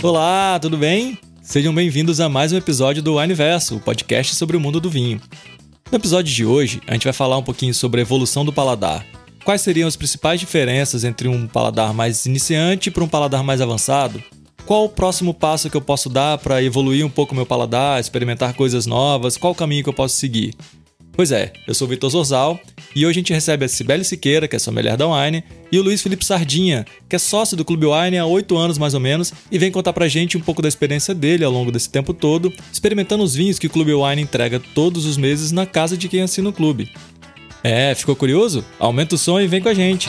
Olá, tudo bem? Sejam bem-vindos a mais um episódio do Universo, o podcast sobre o mundo do vinho. No episódio de hoje, a gente vai falar um pouquinho sobre a evolução do paladar. Quais seriam as principais diferenças entre um paladar mais iniciante para um paladar mais avançado? Qual o próximo passo que eu posso dar para evoluir um pouco meu paladar, experimentar coisas novas? Qual o caminho que eu posso seguir? Pois é, eu sou o Vitor Zorzal e hoje a gente recebe a Cibele Siqueira, que é sommelier da Wine, e o Luiz Felipe Sardinha, que é sócio do Clube Wine há oito anos mais ou menos, e vem contar pra gente um pouco da experiência dele ao longo desse tempo todo, experimentando os vinhos que o Clube Wine entrega todos os meses na casa de quem assina o clube. É, ficou curioso? Aumenta o som e vem com a gente!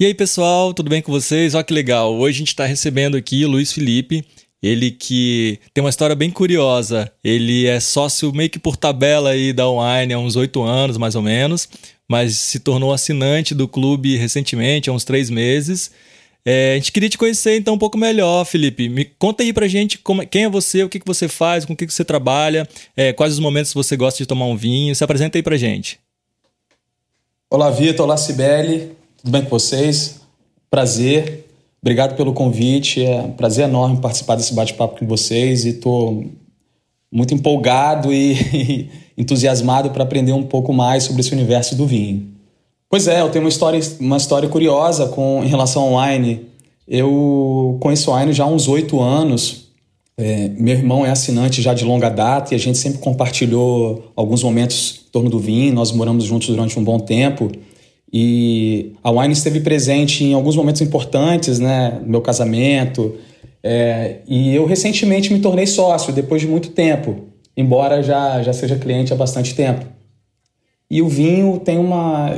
E aí pessoal, tudo bem com vocês? Olha que legal, hoje a gente está recebendo aqui o Luiz Felipe, ele que tem uma história bem curiosa. Ele é sócio meio que por tabela aí da Wine há uns oito anos, mais ou menos, mas se tornou assinante do clube recentemente, há uns três meses. É, a gente queria te conhecer então um pouco melhor, Felipe. Me conta aí pra gente como, quem é você, o que, que você faz, com o que, que você trabalha, é, quais os momentos você gosta de tomar um vinho. Se apresenta aí pra gente. Olá, Vitor. Olá, Cibele. Tudo bem com vocês? Prazer. Obrigado pelo convite, é um prazer enorme participar desse bate-papo com vocês e estou muito empolgado e entusiasmado para aprender um pouco mais sobre esse universo do vinho. Pois é, eu tenho uma história, uma história curiosa com, em relação ao wine. Eu conheço o wine já há uns oito anos. É, meu irmão é assinante já de longa data e a gente sempre compartilhou alguns momentos em torno do vinho. Nós moramos juntos durante um bom tempo. E a Wine esteve presente em alguns momentos importantes, né? No meu casamento. É, e eu recentemente me tornei sócio, depois de muito tempo, embora já, já seja cliente há bastante tempo. E o vinho tem uma.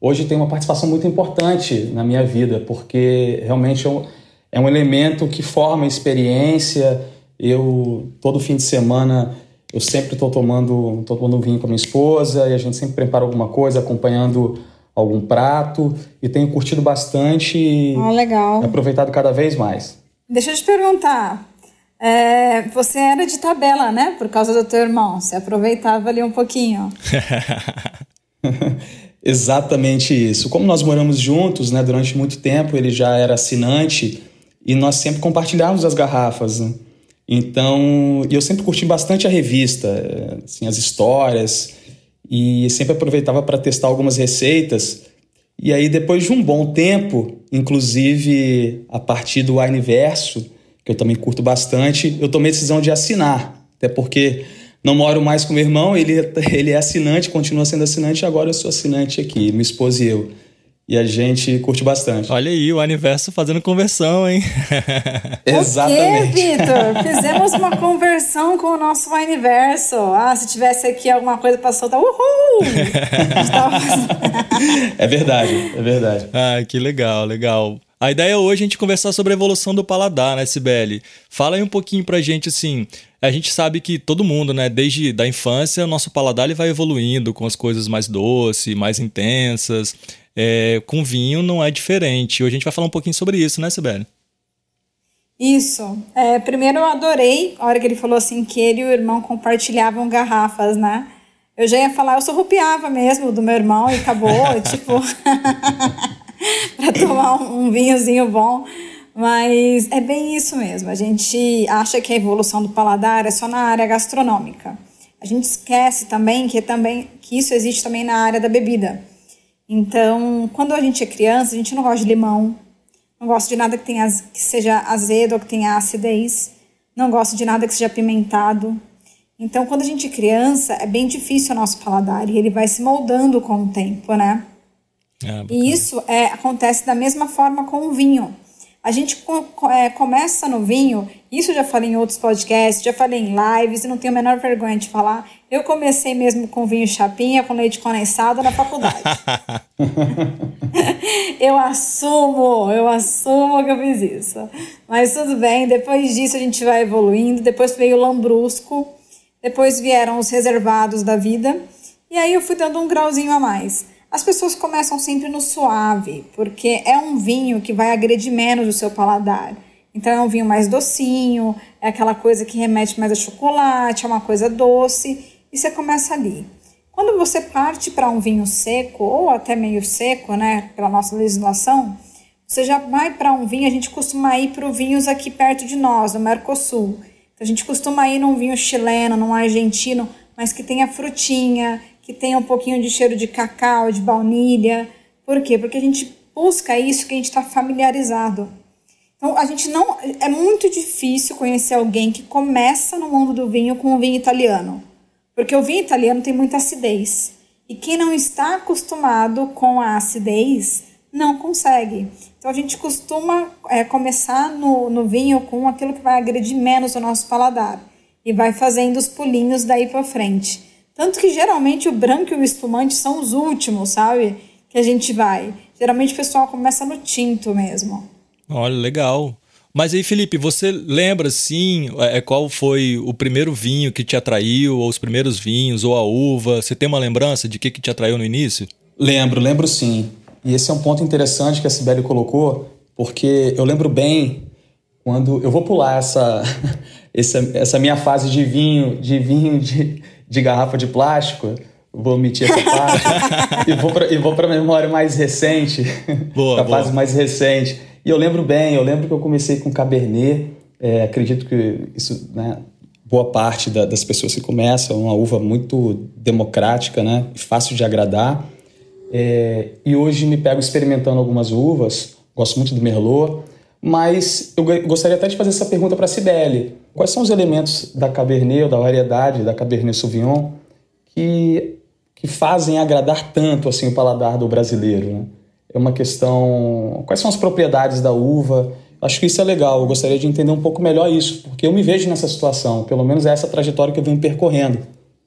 Hoje tem uma participação muito importante na minha vida, porque realmente é um, é um elemento que forma experiência. Eu, todo fim de semana, eu sempre estou tomando, tô tomando vinho com a minha esposa e a gente sempre prepara alguma coisa, acompanhando algum prato e tenho curtido bastante e ah, legal. aproveitado cada vez mais. Deixa eu te perguntar, é, você era de tabela, né? Por causa do teu irmão, você aproveitava ali um pouquinho. Exatamente isso. Como nós moramos juntos, né, durante muito tempo, ele já era assinante e nós sempre compartilhávamos as garrafas. Né? Então, eu sempre curti bastante a revista, assim, as histórias e sempre aproveitava para testar algumas receitas. E aí, depois de um bom tempo, inclusive a partir do Universo, que eu também curto bastante, eu tomei a decisão de assinar. Até porque não moro mais com meu irmão, ele, ele é assinante, continua sendo assinante, agora eu sou assinante aqui, minha esposa e eu. E a gente curte bastante. Olha aí, o Universo fazendo conversão, hein? Exatamente. Vitor? Fizemos uma conversão com o nosso Universo. Ah, se tivesse aqui alguma coisa para soltar, uhul! é verdade, é verdade. Ah, que legal, legal. A ideia hoje é a gente conversar sobre a evolução do paladar, né, Sibeli? Fala aí um pouquinho pra gente, assim, a gente sabe que todo mundo, né, desde da infância, o nosso paladar ele vai evoluindo com as coisas mais doces, mais intensas. É, com vinho não é diferente. Hoje a gente vai falar um pouquinho sobre isso, né, Sibeli? Isso. É, primeiro eu adorei a hora que ele falou assim que ele e o irmão compartilhavam garrafas, né? Eu já ia falar, eu só rupiava mesmo do meu irmão e acabou, tipo, para tomar um, um vinhozinho bom. Mas é bem isso mesmo. A gente acha que a evolução do paladar é só na área gastronômica. A gente esquece também que, também que isso existe também na área da bebida. Então, quando a gente é criança, a gente não gosta de limão, não gosta de nada que, tenha, que seja azedo ou que tenha acidez, não gosta de nada que seja apimentado. Então, quando a gente é criança, é bem difícil o nosso paladar e ele vai se moldando com o tempo, né? Ah, e isso é, acontece da mesma forma com o vinho. A gente é, começa no vinho, isso eu já falei em outros podcasts, já falei em lives e não tenho a menor vergonha de falar. Eu comecei mesmo com vinho chapinha, com leite condensado na faculdade. eu assumo, eu assumo que eu fiz isso. Mas tudo bem, depois disso a gente vai evoluindo. Depois veio o lambrusco, depois vieram os reservados da vida. E aí eu fui dando um grauzinho a mais as pessoas começam sempre no suave, porque é um vinho que vai agredir menos o seu paladar. Então é um vinho mais docinho, é aquela coisa que remete mais a chocolate, é uma coisa doce, e você começa ali. Quando você parte para um vinho seco, ou até meio seco, né, pela nossa legislação, Você já vai para um vinho, a gente costuma ir para vinhos aqui perto de nós, no Mercosul. Então, a gente costuma ir num vinho chileno, num argentino, mas que tenha frutinha, que tenha um pouquinho de cheiro de cacau, de baunilha. Por quê? Porque a gente busca isso que a gente está familiarizado. Então, a gente não. É muito difícil conhecer alguém que começa no mundo do vinho com o vinho italiano. Porque o vinho italiano tem muita acidez. E quem não está acostumado com a acidez não consegue. Então a gente costuma é, começar no, no vinho com aquilo que vai agredir menos o nosso paladar e vai fazendo os pulinhos daí para frente. Tanto que geralmente o branco e o espumante são os últimos, sabe? Que a gente vai. Geralmente o pessoal começa no tinto mesmo. Olha, legal. Mas aí, Felipe, você lembra, sim, é, qual foi o primeiro vinho que te atraiu, ou os primeiros vinhos, ou a uva? Você tem uma lembrança de que, que te atraiu no início? Lembro, lembro sim. E esse é um ponto interessante que a Sibeli colocou, porque eu lembro bem quando eu vou pular essa, essa, essa minha fase de vinho, de vinho de, de garrafa de plástico, vou omitir essa parte, e vou e para a memória mais recente, boa, a fase mais recente. E eu lembro bem, eu lembro que eu comecei com Cabernet, é, acredito que isso, né, boa parte da, das pessoas que começam, é uma uva muito democrática, né, fácil de agradar. É, e hoje me pego experimentando algumas uvas, gosto muito do Merlot, mas eu gostaria até de fazer essa pergunta para a Cibele. Quais são os elementos da Cabernet ou da variedade da Cabernet Sauvignon que, que fazem agradar tanto assim o paladar do brasileiro? Né? É uma questão... Quais são as propriedades da uva? Acho que isso é legal, eu gostaria de entender um pouco melhor isso, porque eu me vejo nessa situação, pelo menos é essa trajetória que eu venho percorrendo.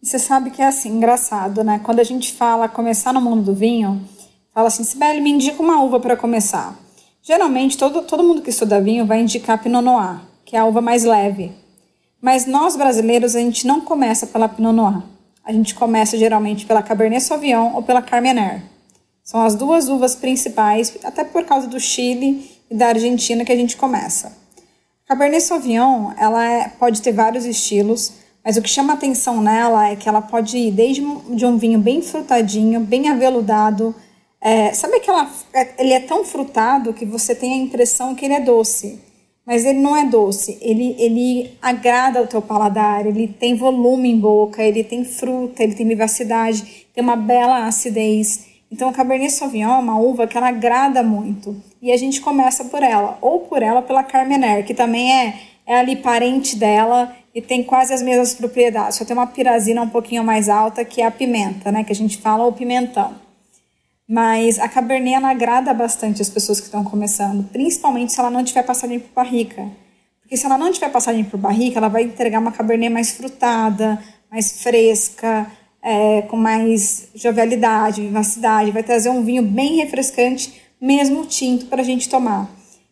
Você sabe que é assim, engraçado, né? Quando a gente fala começar no mundo do vinho, fala assim, Sibeli, me indica uma uva para começar. Geralmente, todo, todo mundo que estuda vinho vai indicar Pinot Noir, que é a uva mais leve. Mas nós brasileiros, a gente não começa pela Pinot Noir. A gente começa geralmente pela Cabernet Sauvignon ou pela Carmener. São as duas uvas principais, até por causa do Chile e da Argentina que a gente começa. Cabernet Sauvignon, ela é, pode ter vários estilos, mas o que chama atenção nela é que ela pode ir desde de um vinho bem frutadinho, bem aveludado, é, sabe que é, ele é tão frutado que você tem a impressão que ele é doce, mas ele não é doce. Ele, ele agrada o teu paladar, ele tem volume em boca, ele tem fruta, ele tem vivacidade, tem uma bela acidez. Então, a Cabernet Sauvignon é uma uva que ela agrada muito. E a gente começa por ela, ou por ela pela Carmener, que também é, é ali parente dela e tem quase as mesmas propriedades. Só tem uma pirazina um pouquinho mais alta, que é a pimenta, né? Que a gente fala o pimentão. Mas a Cabernet ela agrada bastante as pessoas que estão começando, principalmente se ela não tiver passagem por barrica. Porque se ela não tiver passagem por barrica, ela vai entregar uma Cabernet mais frutada, mais fresca, é, com mais jovialidade, vivacidade, vai trazer um vinho bem refrescante, mesmo tinto, para a gente tomar.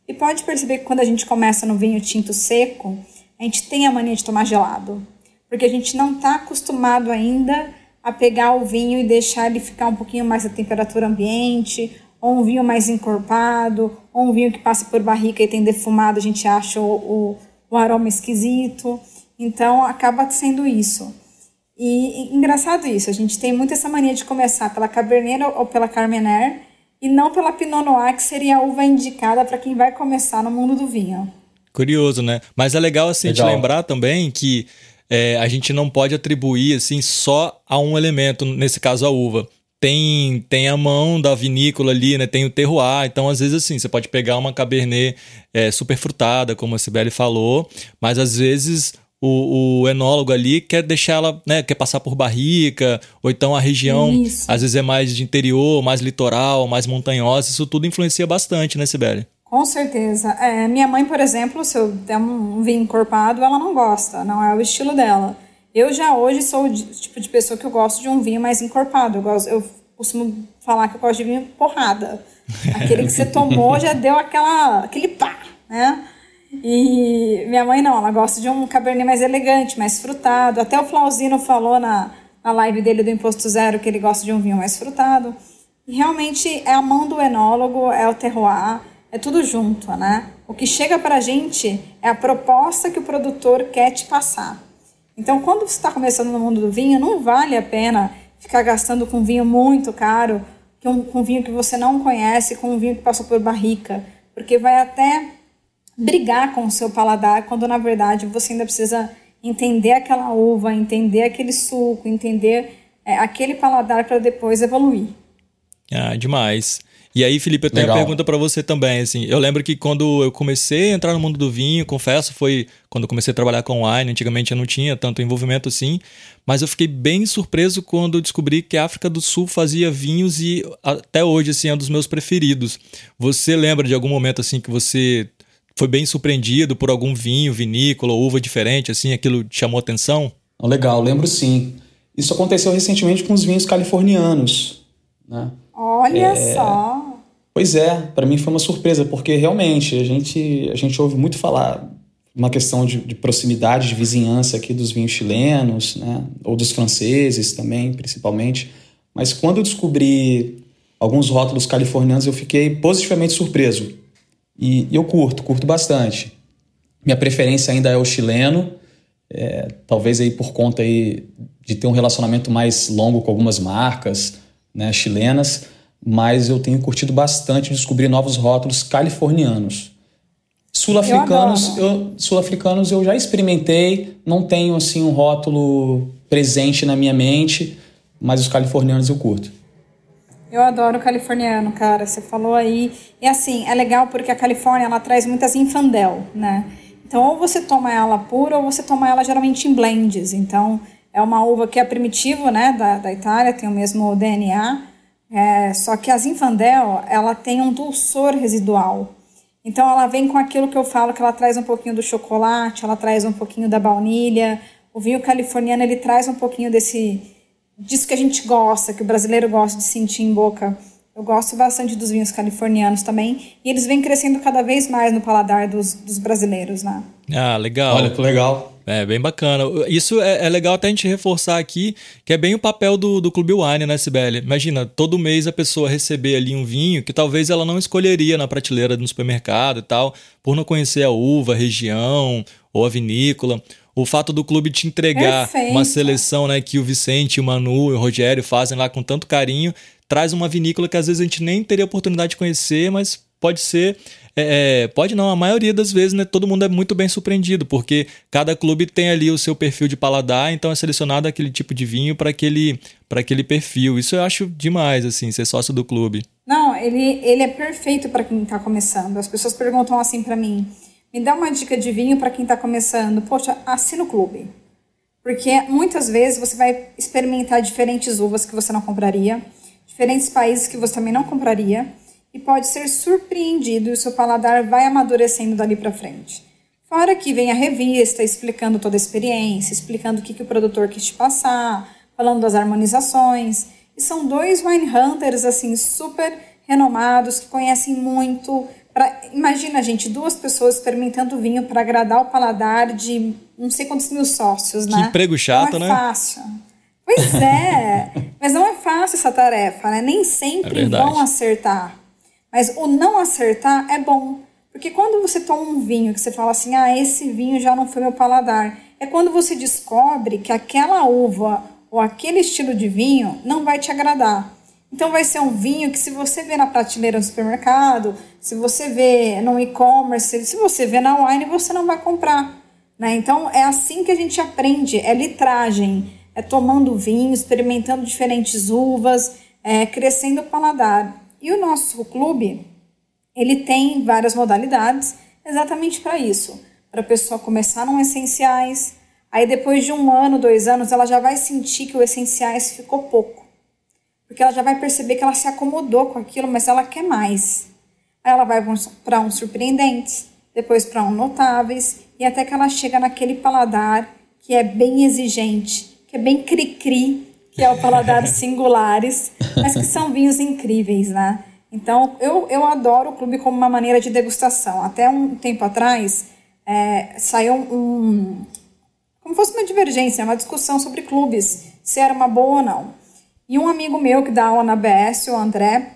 E pode perceber que quando a gente começa no vinho tinto seco, a gente tem a mania de tomar gelado, porque a gente não está acostumado ainda a pegar o vinho e deixar ele ficar um pouquinho mais a temperatura ambiente, ou um vinho mais encorpado, ou um vinho que passa por barrica e tem defumado, a gente acha o, o, o aroma esquisito. Então acaba sendo isso. E, e, engraçado isso, a gente tem muito essa mania de começar pela Cabernet ou pela Carmener e não pela Pinot Noir, que seria a uva indicada para quem vai começar no mundo do vinho. Curioso, né? Mas é legal assim legal. a gente lembrar também que é, a gente não pode atribuir assim só a um elemento, nesse caso a uva. Tem, tem a mão da vinícola ali, né? Tem o terroir. Então, às vezes, assim, você pode pegar uma cabernet é, super frutada, como a Sibeli falou, mas às vezes o, o, enólogo ali quer deixar ela, né, quer passar por barrica, ou então a região isso. às vezes é mais de interior, mais litoral, mais montanhosa, isso tudo influencia bastante, né, Sibeli? Com certeza. É, minha mãe, por exemplo, se eu der um vinho encorpado, ela não gosta, não é o estilo dela. Eu já hoje sou o tipo de pessoa que eu gosto de um vinho mais encorpado. Eu, gosto, eu costumo falar que eu gosto de vinho porrada. Aquele que você tomou já deu aquela, aquele pá, né? E minha mãe não, ela gosta de um cabernet mais elegante, mais frutado. Até o Flauzino falou na, na live dele do Imposto Zero que ele gosta de um vinho mais frutado. E realmente é a mão do enólogo, é o terroir é tudo junto, né? O que chega para a gente é a proposta que o produtor quer te passar. Então, quando você está começando no mundo do vinho, não vale a pena ficar gastando com vinho muito caro, com, vinho que você não conhece, com vinho que passou por barrica. porque vai até brigar com o seu paladar, quando na verdade você ainda precisa entender aquela uva, entender aquele suco, entender é, aquele paladar para depois evoluir. Ah, demais. E aí, Felipe, eu tenho Legal. uma pergunta para você também. Assim, eu lembro que quando eu comecei a entrar no mundo do vinho, confesso, foi quando eu comecei a trabalhar com wine. Antigamente eu não tinha tanto envolvimento assim, mas eu fiquei bem surpreso quando descobri que a África do Sul fazia vinhos e até hoje assim é um dos meus preferidos. Você lembra de algum momento assim que você foi bem surpreendido por algum vinho, vinícola, uva diferente, assim, aquilo te chamou atenção? Legal, lembro sim. Isso aconteceu recentemente com os vinhos californianos, né? Olha é... só. Pois é, para mim foi uma surpresa, porque realmente a gente, a gente ouve muito falar uma questão de, de, proximidade, de vizinhança aqui dos vinhos chilenos, né? ou dos franceses também, principalmente. Mas quando eu descobri alguns rótulos californianos, eu fiquei positivamente surpreso. E, e eu curto, curto bastante. Minha preferência ainda é o chileno, é, talvez aí por conta aí de ter um relacionamento mais longo com algumas marcas, né, chilenas, mas eu tenho curtido bastante descobrir novos rótulos californianos. Sul-africanos, eu, sul-africanos eu já experimentei, não tenho assim um rótulo presente na minha mente, mas os californianos eu curto. Eu adoro o californiano, cara. Você falou aí. E assim, é legal porque a Califórnia ela traz muitas infandel, né? Então, ou você toma ela pura ou você toma ela geralmente em blends. Então, é uma uva que é primitivo, né, da, da Itália, tem o mesmo DNA, é, só que a Zinfandel, ela tem um dulçor residual. Então ela vem com aquilo que eu falo, que ela traz um pouquinho do chocolate, ela traz um pouquinho da baunilha. O vinho californiano, ele traz um pouquinho desse disso que a gente gosta, que o brasileiro gosta de sentir em boca. Eu gosto bastante dos vinhos californianos também. E eles vêm crescendo cada vez mais no paladar dos, dos brasileiros, né? Ah, legal. Olha que legal. É, bem bacana. Isso é, é, legal até a gente reforçar aqui, que é bem o papel do, do Clube Wine, né, Sibeli? Imagina, todo mês a pessoa receber ali um vinho que talvez ela não escolheria na prateleira do supermercado e tal, por não conhecer a uva, a região ou a vinícola. O fato do clube te entregar Perfeito. uma seleção né, que o Vicente, o Manu e o Rogério fazem lá com tanto carinho, traz uma vinícola que às vezes a gente nem teria oportunidade de conhecer, mas pode ser é, é, pode não, a maioria das vezes, né, todo mundo é muito bem surpreendido, porque cada clube tem ali o seu perfil de paladar, então é selecionado aquele tipo de vinho para aquele, aquele perfil. Isso eu acho demais, assim, ser sócio do clube. Não, ele, ele é perfeito para quem está começando. As pessoas perguntam assim para mim: me dá uma dica de vinho para quem está começando. Poxa, assina o clube. Porque muitas vezes você vai experimentar diferentes uvas que você não compraria, diferentes países que você também não compraria e pode ser surpreendido e o seu paladar vai amadurecendo dali para frente. Fora que vem a revista explicando toda a experiência, explicando o que, que o produtor quis te passar, falando das harmonizações. E são dois wine hunters assim super renomados que conhecem muito. Pra, imagina, gente, duas pessoas experimentando vinho para agradar o paladar de não sei quantos mil sócios, né? Que emprego chato, não é né? fácil. Pois é, mas não é fácil essa tarefa, né? Nem sempre é vão acertar. Mas o não acertar é bom. Porque quando você toma um vinho que você fala assim, ah, esse vinho já não foi meu paladar, é quando você descobre que aquela uva ou aquele estilo de vinho não vai te agradar. Então vai ser um vinho que se você vê na prateleira do supermercado, se você vê no e-commerce, se você vê na wine, você não vai comprar. Né? Então é assim que a gente aprende, é litragem, é tomando vinho, experimentando diferentes uvas, é, crescendo o paladar. E o nosso clube, ele tem várias modalidades exatamente para isso. Para a pessoa começar no essenciais, aí depois de um ano, dois anos, ela já vai sentir que o essenciais ficou pouco. Porque ela já vai perceber que ela se acomodou com aquilo, mas ela quer mais. Aí ela vai para um surpreendentes, depois para um notáveis, e até que ela chega naquele paladar que é bem exigente, que é bem cri-cri, que é o paladar singulares, mas que são vinhos incríveis, né? Então, eu, eu adoro o clube como uma maneira de degustação. Até um tempo atrás, é, saiu um. Como fosse uma divergência, uma discussão sobre clubes, se era uma boa ou não. E um amigo meu que dá aula na BS, o André,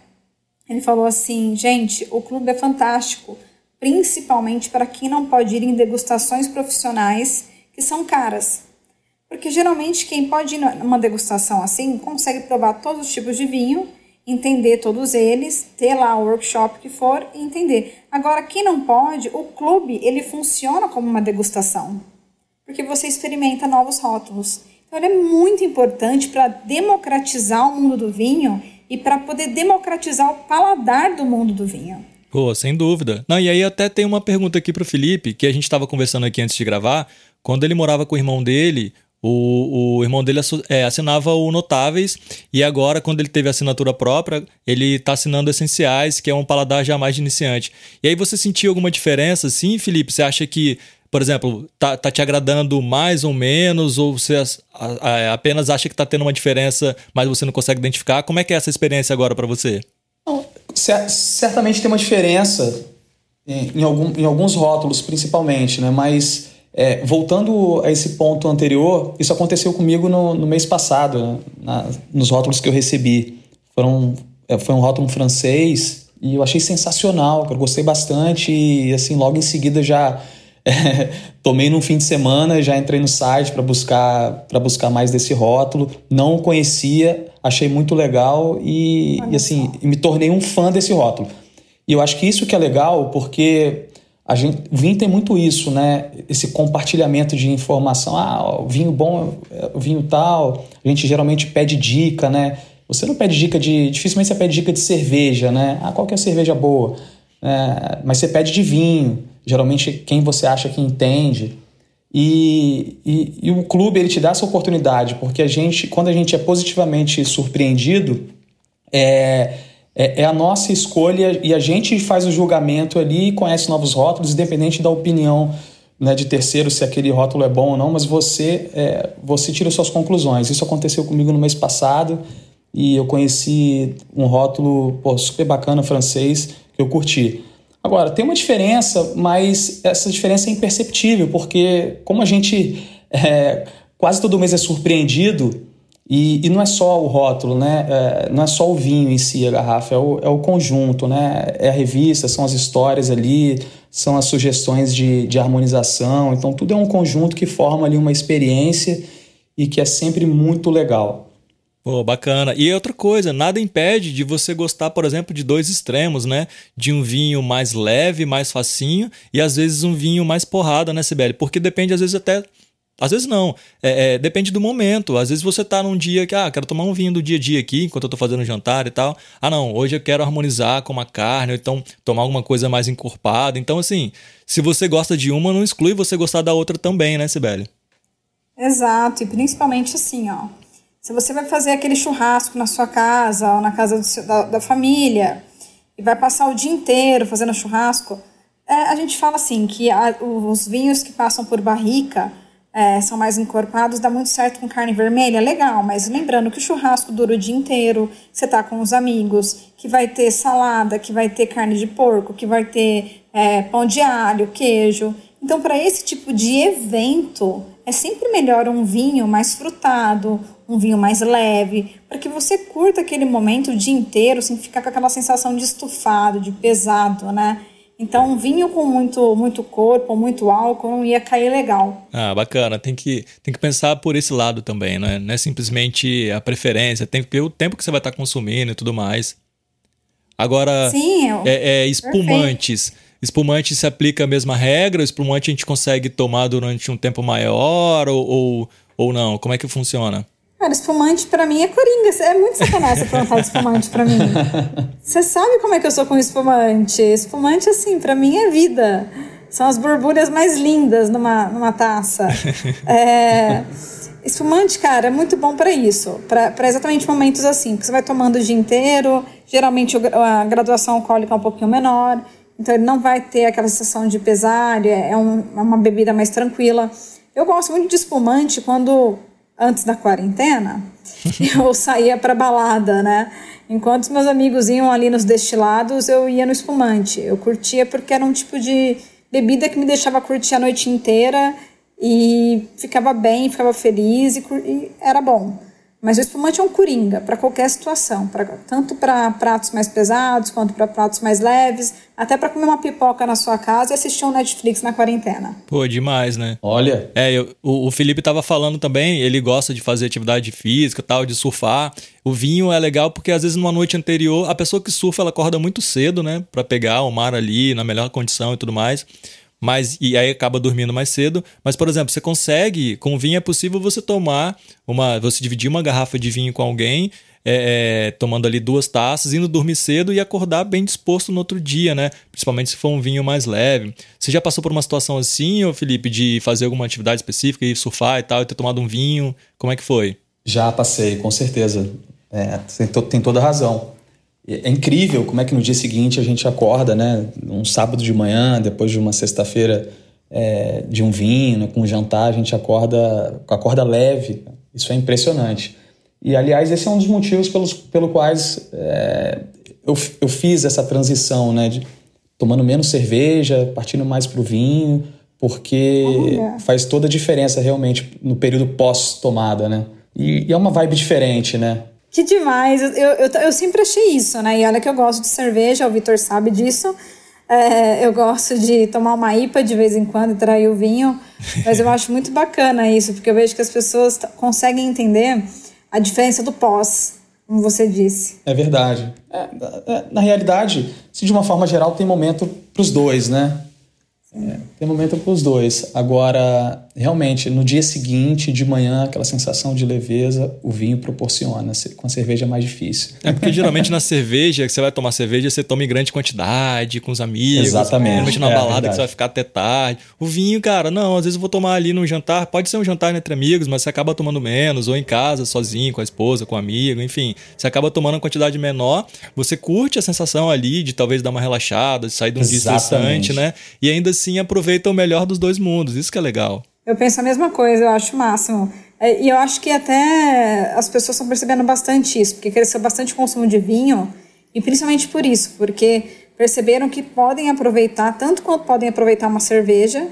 ele falou assim: gente, o clube é fantástico, principalmente para quem não pode ir em degustações profissionais que são caras. Porque geralmente quem pode ir numa degustação assim consegue provar todos os tipos de vinho, entender todos eles, ter lá o workshop que for e entender. Agora, quem não pode, o clube, ele funciona como uma degustação, porque você experimenta novos rótulos. Então, ele é muito importante para democratizar o mundo do vinho e para poder democratizar o paladar do mundo do vinho. Pô, sem dúvida. Não, e aí até tem uma pergunta aqui pro Felipe, que a gente estava conversando aqui antes de gravar. Quando ele morava com o irmão dele, o, o irmão dele é, assinava o Notáveis e agora, quando ele teve assinatura própria, ele está assinando Essenciais, que é um paladar jamais de iniciante. E aí você sentiu alguma diferença, sim, Felipe? Você acha que, por exemplo, tá, tá te agradando mais ou menos, ou você apenas acha que está tendo uma diferença, mas você não consegue identificar? Como é que é essa experiência agora para você? Certamente tem uma diferença em, em, algum, em alguns rótulos, principalmente, né? Mas é, voltando a esse ponto anterior, isso aconteceu comigo no, no mês passado, né? Na, nos rótulos que eu recebi. Foram, é, foi um rótulo francês e eu achei sensacional, eu gostei bastante e assim logo em seguida já é, tomei num fim de semana, já entrei no site para buscar para buscar mais desse rótulo. Não conhecia, achei muito legal e, e assim me tornei um fã desse rótulo. E eu acho que isso que é legal porque a gente, vinho tem muito isso, né? Esse compartilhamento de informação. Ah, vinho bom, o vinho tal. A gente geralmente pede dica, né? Você não pede dica de. Dificilmente você pede dica de cerveja, né? Ah, qual que é a cerveja boa? É, mas você pede de vinho. Geralmente quem você acha que entende. E, e, e, o clube ele te dá essa oportunidade, porque a gente, quando a gente é positivamente surpreendido, é, é, é, a nossa escolha e a gente faz o julgamento ali e conhece novos rótulos, independente da opinião né, de terceiro se aquele rótulo é bom ou não, mas você, é, você tira suas conclusões. Isso aconteceu comigo no mês passado e eu conheci um rótulo pô, super bacana francês que eu curti. Agora, tem uma diferença, mas essa diferença é imperceptível, porque como a gente é, quase todo mês é surpreendido e, e, não é só o rótulo, né? É, não é só o vinho em si, a garrafa, é o, é o conjunto, né? É a revista, são as histórias ali, são as sugestões de, de harmonização. Então, tudo é um conjunto que forma ali uma experiência e que é sempre muito legal. Pô, bacana. E outra coisa, nada impede de você gostar, por exemplo, de dois extremos, né? De um vinho mais leve, mais facinho, e às vezes um vinho mais porrada, né, Sibeli? Porque depende, às vezes, até às vezes não. É, é, depende do momento. Às vezes você tá num dia que, ah, quero tomar um vinho do dia a dia aqui, enquanto eu tô fazendo jantar e tal. Ah, não, hoje eu quero harmonizar com uma carne, ou então tomar alguma coisa mais encorpada. Então, assim, se você gosta de uma, não exclui você gostar da outra também, né, Sibeli? Exato, e principalmente assim, ó. Se você vai fazer aquele churrasco na sua casa ou na casa seu, da, da, família e vai passar o dia inteiro fazendo churrasco, é, a gente fala assim que a, os vinhos que passam por barrica é, são mais encorpados, dá muito certo com carne vermelha, legal, mas lembrando que o churrasco dura o dia inteiro, você tá com os amigos, que vai ter salada, que vai ter carne de porco, que vai ter é, pão de alho, queijo. Então, para esse tipo de evento, é sempre melhor um vinho mais frutado, um vinho mais leve, para que você curta aquele momento o dia inteiro sem ficar com aquela sensação de estufado, de pesado, né? Então, um vinho com muito, muito corpo, muito álcool, não ia cair legal. Ah, bacana. Tem que, tem que pensar por esse lado também, né? Não é simplesmente a preferência, tem que ver o tempo que você vai estar consumindo e tudo mais. Agora, Sim, é, é, espumantes. Perfeito. Espumante se aplica a mesma regra? O espumante a gente consegue tomar durante um tempo maior ou, ou, ou não? Como é que funciona? Cara, espumante pra mim é coringa. É muito sacanagem você de espumante pra mim. Você sabe como é que eu sou com espumante? Espumante, assim, pra mim é vida. São as borbulhas mais lindas numa, numa taça. É, espumante, cara, é muito bom para isso. para exatamente momentos assim. Que você vai tomando o dia inteiro. Geralmente a graduação alcoólica é um pouquinho menor. Então ele não vai ter aquela sensação de pesar. É, um, é uma bebida mais tranquila. Eu gosto muito de espumante quando antes da quarentena, eu saía para balada, né? Enquanto os meus amigos iam ali nos destilados, eu ia no espumante. Eu curtia porque era um tipo de bebida que me deixava curtir a noite inteira e ficava bem, ficava feliz e, e era bom. Mas o espumante é um coringa para qualquer situação, pra, tanto para pratos mais pesados quanto para pratos mais leves, até para comer uma pipoca na sua casa e assistir um Netflix na quarentena. Pô, demais, né? Olha. É, eu, o, o Felipe tava falando também, ele gosta de fazer atividade física, tal, de surfar. O vinho é legal porque às vezes numa noite anterior, a pessoa que surfa ela acorda muito cedo, né, para pegar o mar ali na melhor condição e tudo mais mas e aí acaba dormindo mais cedo. Mas, por exemplo, você consegue, com vinho é possível você tomar uma. Você dividir uma garrafa de vinho com alguém, é, é, tomando ali duas taças, indo dormir cedo e acordar bem disposto no outro dia, né? Principalmente se for um vinho mais leve. Você já passou por uma situação assim, ô Felipe, de fazer alguma atividade específica e surfar e tal, e ter tomado um vinho? Como é que foi? Já passei, com certeza. É, tem, to tem toda razão. É incrível como é que no dia seguinte a gente acorda, né? Um sábado de manhã, depois de uma sexta-feira é, de um vinho, né, com um jantar, a gente acorda, acorda leve. Isso é impressionante. E, aliás, esse é um dos motivos pelos, pelo quais é, eu, eu fiz essa transição, né? De, tomando menos cerveja, partindo mais para o vinho, porque faz toda a diferença realmente no período pós-tomada, né? E, e é uma vibe diferente, né? Que demais! Eu, eu, eu, sempre achei isso, né? E olha que eu gosto de cerveja, o Vitor sabe disso. É, eu gosto de tomar uma IPA de vez em quando e trair o vinho, mas eu acho muito bacana isso, porque eu vejo que as pessoas conseguem entender a diferença do pós, como você disse. É verdade. É, é na realidade, se de uma forma geral, tem momento para os dois, né? É, tem momento para os dois. Agora, realmente, no dia seguinte, de manhã, aquela sensação de leveza, o vinho proporciona. Com a cerveja é mais difícil. É porque geralmente na cerveja, que você vai tomar cerveja, você toma em grande quantidade, com os amigos. Exatamente. Geralmente na é, balada que você vai ficar até tarde. O vinho, cara, não, às vezes eu vou tomar ali num jantar. Pode ser um jantar entre amigos, mas você acaba tomando menos, ou em casa, sozinho, com a esposa, com o amigo, enfim. Você acaba tomando uma quantidade menor. Você curte a sensação ali de talvez dar uma relaxada, de sair de um dia estressante, né? E ainda assim aproveita o melhor dos dois mundos. Isso que é legal. Eu penso a mesma coisa, eu acho o máximo. É, e eu acho que até as pessoas estão percebendo bastante isso, porque cresceu bastante o consumo de vinho, e principalmente por isso, porque perceberam que podem aproveitar, tanto quanto podem aproveitar uma cerveja,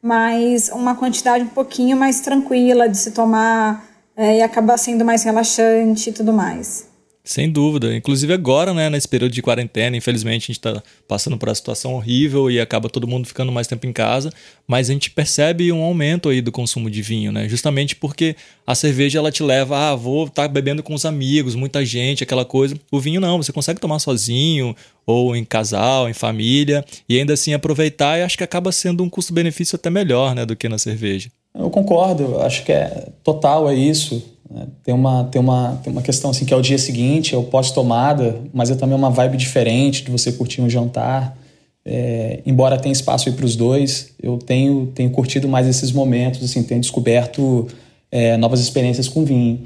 mas uma quantidade um pouquinho mais tranquila de se tomar é, e acabar sendo mais relaxante e tudo mais. Sem dúvida. Inclusive agora, né, nesse período de quarentena, infelizmente a gente está passando por uma situação horrível e acaba todo mundo ficando mais tempo em casa, mas a gente percebe um aumento aí do consumo de vinho, né? Justamente porque a cerveja ela te leva, ah, vou estar tá bebendo com os amigos, muita gente, aquela coisa. O vinho não, você consegue tomar sozinho ou em casal, em família e ainda assim aproveitar e acho que acaba sendo um custo-benefício até melhor, né, do que na cerveja. Eu concordo, acho que é total é isso. Né? Tem uma, tem, uma, tem uma questão assim que é o dia seguinte, é o pós-tomada, mas é também uma vibe diferente de você curtir um jantar. É, embora tenha espaço para os dois, eu tenho, tenho curtido mais esses momentos, assim, tenho descoberto é, novas experiências com vinho.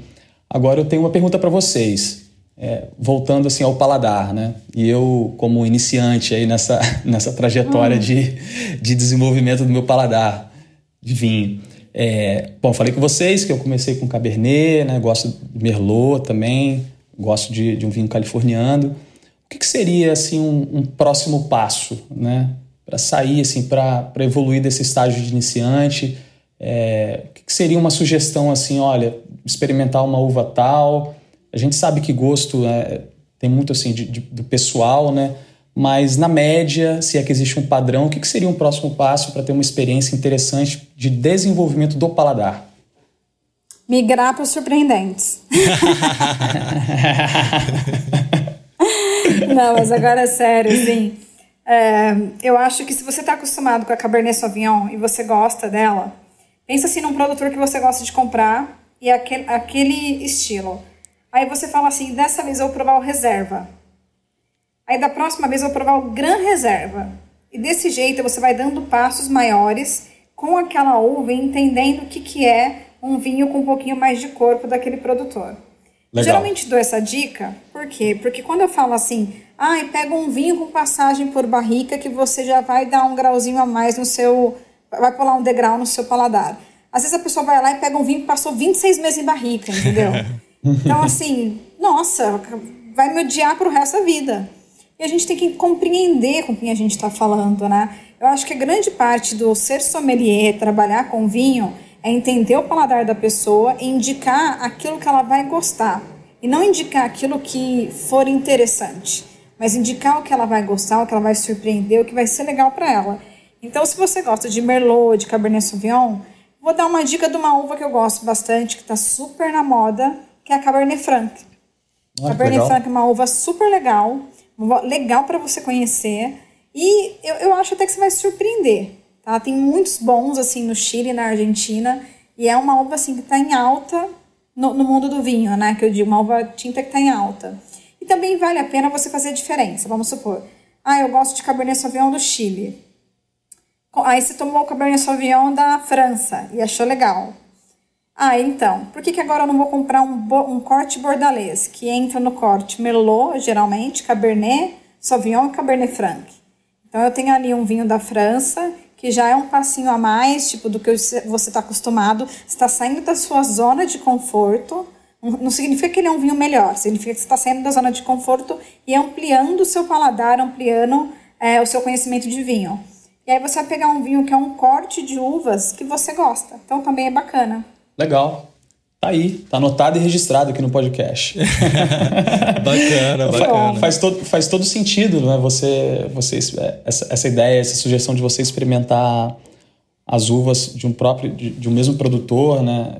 Agora eu tenho uma pergunta para vocês, é, voltando assim ao paladar, né? E eu, como iniciante aí nessa, nessa trajetória hum. de, de desenvolvimento do meu paladar de vinho, é, bom, falei com vocês que eu comecei com Cabernet, né? Gosto de Merlot também, gosto de, de um vinho californiano. O que, que seria assim um, um, próximo passo, né? Para sair assim, para evoluir desse estágio de iniciante, é, o que, que seria uma sugestão assim, olha, experimentar uma uva tal. A gente sabe que gosto é, tem muito assim de, de, do pessoal, né? Mas na média, se é que existe um padrão, o que, seria um próximo passo para ter uma experiência interessante de desenvolvimento do paladar? Migrar para os surpreendentes. Não, mas agora é sério, sim. É, eu acho que se você está acostumado com a Cabernet Sauvignon e você gosta dela, pensa assim num produtor que você gosta de comprar e aquele, aquele estilo. Aí você fala assim, dessa vez eu vou provar o reserva. Aí da próxima vez eu vou provar o Gran Reserva. E desse jeito você vai dando passos maiores com aquela uva e entendendo o que, que é um vinho com um pouquinho mais de corpo daquele produtor. Legal. Geralmente dou essa dica, por quê? Porque quando eu falo assim, ah, pega um vinho com passagem por barrica que você já vai dar um grauzinho a mais no seu. vai pular um degrau no seu paladar. Às vezes a pessoa vai lá e pega um vinho que passou 26 meses em barrica, entendeu? então, assim, nossa, vai me odiar pro resto da vida. E a gente tem que compreender com quem a gente está falando, né? Eu acho que a grande parte do ser sommelier, trabalhar com vinho, É entender o paladar da pessoa e indicar aquilo que ela vai gostar. E não indicar aquilo que for interessante, mas indicar o que ela vai gostar, o que ela vai surpreender, o que vai ser legal para ela. Então, se você gosta de Merlot, de Cabernet Sauvignon, vou dar uma dica de uma uva que eu gosto bastante, que está super na moda, que é a Cabernet Franc. Ah, Cabernet Franc é uma uva super legal, legal para você conhecer. E eu, eu acho até que você vai se surpreender. Tá? Tem muitos bons assim no Chile na Argentina. E é uma uva assim que está em alta no, no, mundo do vinho, né? Que eu digo, uma uva tinta que está em alta. E também vale a pena você fazer a diferença. Vamos supor, ah, eu gosto de Cabernet Sauvignon do Chile. Aí você tomou o Cabernet Sauvignon da França e achou legal. Ah, então, por que, que agora eu não vou comprar um, um corte bordalês, que entra no corte Merlot, geralmente, Cabernet, Sauvignon e Cabernet Franc? Então, eu tenho ali um vinho da França, que já é um passinho a mais, tipo, do que você está acostumado, está saindo da sua zona de conforto, não significa que ele é um vinho melhor, significa que você está saindo da zona de conforto e ampliando o seu paladar, ampliando é, o seu conhecimento de vinho. E aí você vai pegar um vinho que é um corte de uvas que você gosta. Então também é bacana. Legal. Tá aí, tá anotado e registrado aqui no podcast. bacana, bacana. Faz todo, faz todo sentido, né? Você, você, essa, essa ideia, essa sugestão de você experimentar as uvas de um próprio, de, de um mesmo produtor, né?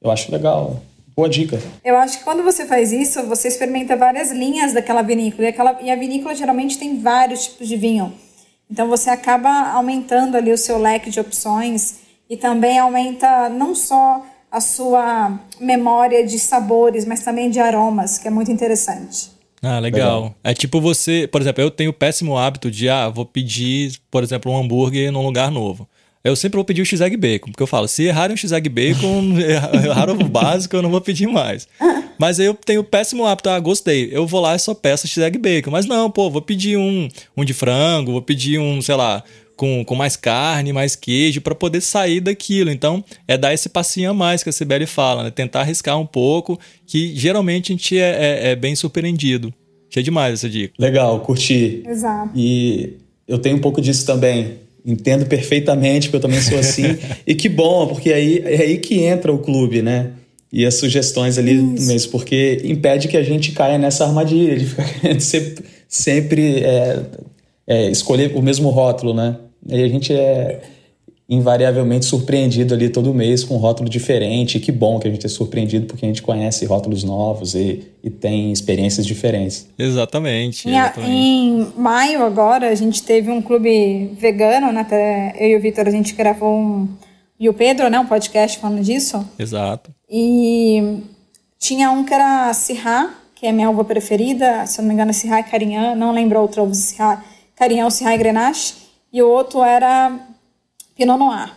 Eu acho legal. Boa dica. Eu acho que quando você faz isso, você experimenta várias linhas daquela vinícola. E, aquela, e a vinícola geralmente tem vários tipos de vinho. Então você acaba aumentando ali o seu leque de opções e também aumenta não só a sua memória de sabores, mas também de aromas, que é muito interessante. Ah, legal. legal. É tipo você, por exemplo, eu tenho o péssimo hábito de, ah, vou pedir, por exemplo, um hambúrguer num lugar novo. Eu sempre vou pedir o x-egg bacon, porque eu falo, se errarem o x-egg bacon, erraram o básico, eu não vou pedir mais. Mas aí eu tenho o péssimo hábito, ah, gostei, eu vou lá e só peço x-egg bacon. Mas não, pô, vou pedir um, um de frango, vou pedir um, sei lá, com, com mais carne, mais queijo, para poder sair daquilo. Então, é dar esse passinho a mais que a Sibeli fala, né? Tentar arriscar um pouco, que geralmente a gente é, é, é bem surpreendido. Achei demais essa dica. Legal, curti. Exato. E eu tenho um pouco disso também Entendo perfeitamente, porque eu também sou assim. e que bom, porque aí, é aí que entra o clube, né? E as sugestões ali Isso. mesmo, porque impede que a gente caia nessa armadilha de ficar querendo sempre, sempre é, é, escolher o mesmo rótulo, né? E a gente é invariavelmente surpreendido ali todo mês com um rótulo diferente. E que bom que a gente é surpreendido porque a gente conhece rótulos novos e, e tem experiências diferentes. Exatamente. Em, exatamente. em maio agora a gente teve um clube vegano, né? Até eu e o Vitor a gente gravou um e o Pedro, né? Um podcast falando disso. Exato. E tinha um que era Sirá, que é minha uva preferida. Se eu não me engano, é e Carinhã. Não lembro outra uva, Sirá. Ou Sirá e Grenache. E o outro era Pinot Noir.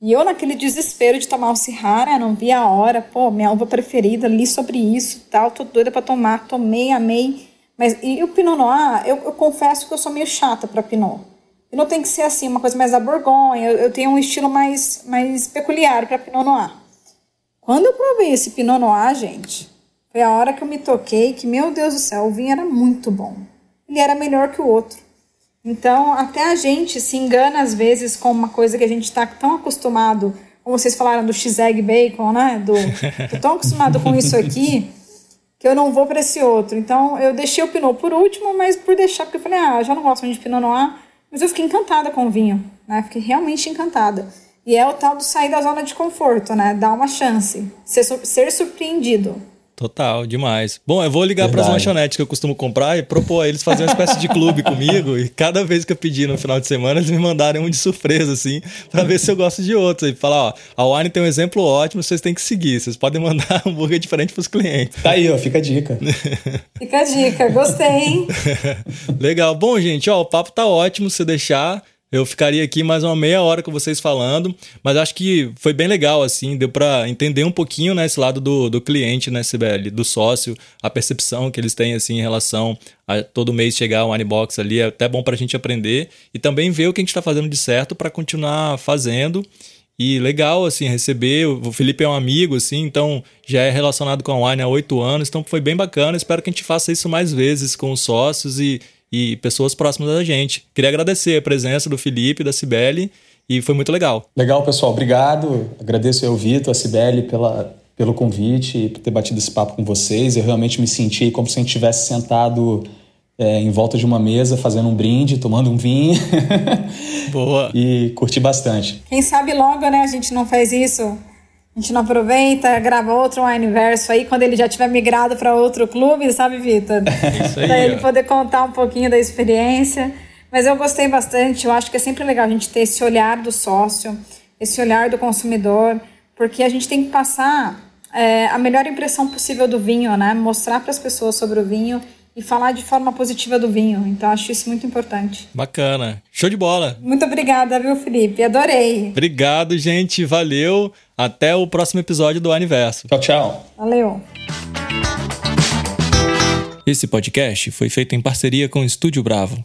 E eu, naquele desespero de tomar o Sirrara, não via a hora, pô, minha uva preferida, li sobre isso tal, tô doida para tomar, tomei, amei. Mas e o Pinot Noir, eu, eu confesso que eu sou meio chata para Pinot. Pinot tem que ser assim, uma coisa mais da Borgonha, eu, eu tenho um estilo mais, mais peculiar para Pinot Noir. Quando eu provei esse Pinot Noir, gente, foi a hora que eu me toquei que, meu Deus do céu, o vinho era muito bom. Ele era melhor que o outro. Então, até a gente se engana às vezes com uma coisa que a gente está tão acostumado, como vocês falaram do x-egg bacon, né? Do, tô tão acostumado com isso aqui que eu não vou para esse outro. Então, eu deixei o Pinot por último, mas por deixar, porque eu falei, ah, já não gosto muito de Pinot Noir, mas eu fiquei encantada com o vinho, né? Fiquei realmente encantada. E é o tal do sair da zona de conforto, né? Dar uma chance, ser, ser surpreendido. Total, demais. Bom, eu vou ligar para as lanchonetes que eu costumo comprar e propor a eles fazer uma espécie de clube comigo. E cada vez que eu pedir no final de semana, eles me mandarem um de surpresa, assim, para ver se eu gosto de outro. E falar: ó, a Wine tem um exemplo ótimo, vocês têm que seguir. Vocês podem mandar um hambúrguer diferente para os clientes. Tá aí, ó, fica a dica. fica a dica, gostei, hein? Legal. Bom, gente, ó, o papo tá ótimo. Se deixar. Eu ficaria aqui mais uma meia hora com vocês falando, mas acho que foi bem legal, assim, deu para entender um pouquinho, né, esse lado do, do cliente, né, CBL, do sócio, a percepção que eles têm, assim, em relação a todo mês chegar o Unbox ali, é até bom para a gente aprender e também ver o que a gente está fazendo de certo para continuar fazendo. E legal, assim, receber. O Felipe é um amigo, assim, então já é relacionado com a Wine há oito anos, então foi bem bacana. Espero que a gente faça isso mais vezes com os sócios e e pessoas próximas da gente. Queria agradecer a presença do Felipe, da Cibele e foi muito legal. Legal, pessoal. Obrigado. Agradeço ao Vitor, a Cibele pela, pelo convite e por ter batido esse papo com vocês. Eu realmente me senti como se a gente tivesse sentado é, em volta de uma mesa, fazendo um brinde, tomando um vinho. Boa. e curti bastante. Quem sabe logo, né, a gente não faz isso. A gente não aproveita, grava outro aniversário aí quando ele já tiver migrado para outro clube, sabe, Vitor? Aí. Para ele ó. poder contar um pouquinho da experiência. Mas eu gostei bastante, eu acho que é sempre legal a gente ter esse olhar do sócio, esse olhar do consumidor, porque a gente tem que passar é, a melhor impressão possível do vinho, né? Mostrar para as pessoas sobre o vinho e falar de forma positiva do vinho. Então, acho isso muito importante. Bacana. Show de bola. Muito obrigada, viu, Felipe? Adorei. Obrigado, gente. Valeu. Até o próximo episódio do Aniverso. Tchau, tchau. Valeu. Esse podcast foi feito em parceria com o Estúdio Bravo.